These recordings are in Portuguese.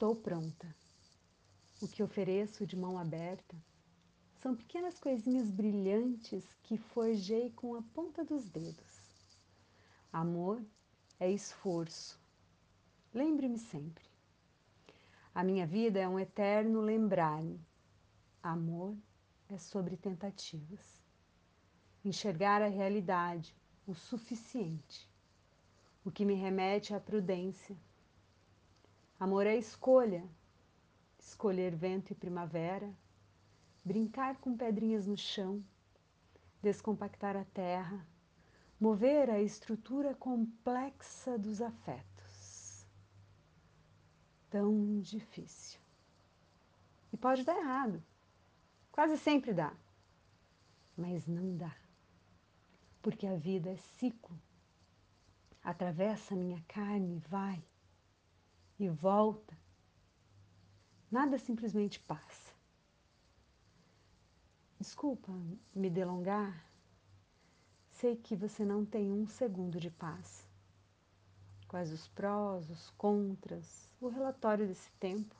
Estou pronta. O que ofereço de mão aberta são pequenas coisinhas brilhantes que forjei com a ponta dos dedos. Amor é esforço. Lembre-me sempre. A minha vida é um eterno lembrar-me. Amor é sobre tentativas. Enxergar a realidade, o suficiente, o que me remete à prudência. Amor é escolha, escolher vento e primavera, brincar com pedrinhas no chão, descompactar a terra, mover a estrutura complexa dos afetos. Tão difícil. E pode dar errado. Quase sempre dá. Mas não dá. Porque a vida é ciclo. Atravessa minha carne, vai e volta. Nada simplesmente passa. Desculpa me delongar. Sei que você não tem um segundo de paz. Quais os prós, os contras, o relatório desse tempo?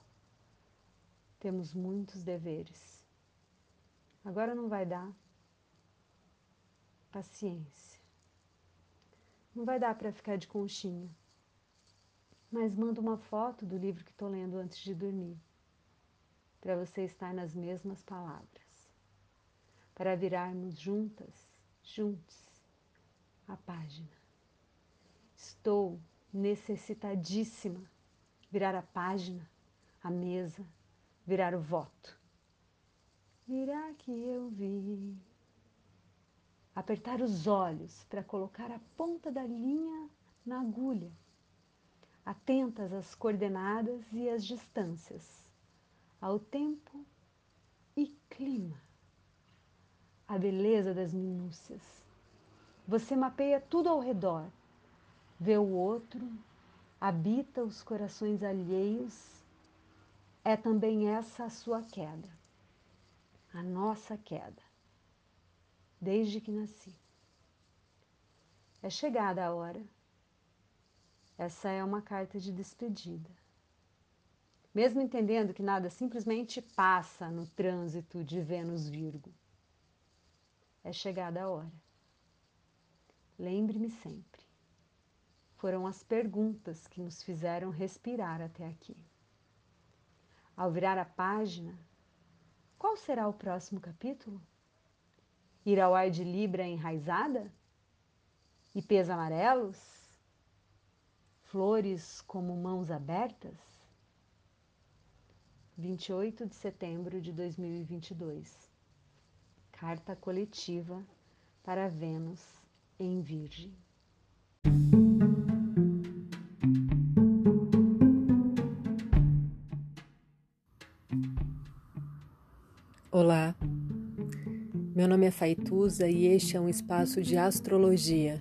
Temos muitos deveres. Agora não vai dar. Paciência. Não vai dar para ficar de conchinha. Mas mando uma foto do livro que estou lendo antes de dormir, para você estar nas mesmas palavras, para virarmos juntas, juntos, a página. Estou necessitadíssima virar a página, a mesa, virar o voto. Virá que eu vi. Apertar os olhos para colocar a ponta da linha na agulha, atentas às coordenadas e às distâncias, ao tempo e clima, a beleza das minúcias. Você mapeia tudo ao redor, vê o outro, habita os corações alheios é também essa a sua queda, a nossa queda, desde que nasci. É chegada a hora. Essa é uma carta de despedida. Mesmo entendendo que nada simplesmente passa no trânsito de Vênus Virgo. É chegada a hora. Lembre-me sempre. Foram as perguntas que nos fizeram respirar até aqui. Ao virar a página, qual será o próximo capítulo? Ir ao ar de Libra enraizada? Ipês amarelos? Flores como mãos abertas? 28 de setembro de 2022. Carta coletiva para Vênus em Virgem. Olá, meu nome é Faituza e este é um espaço de astrologia.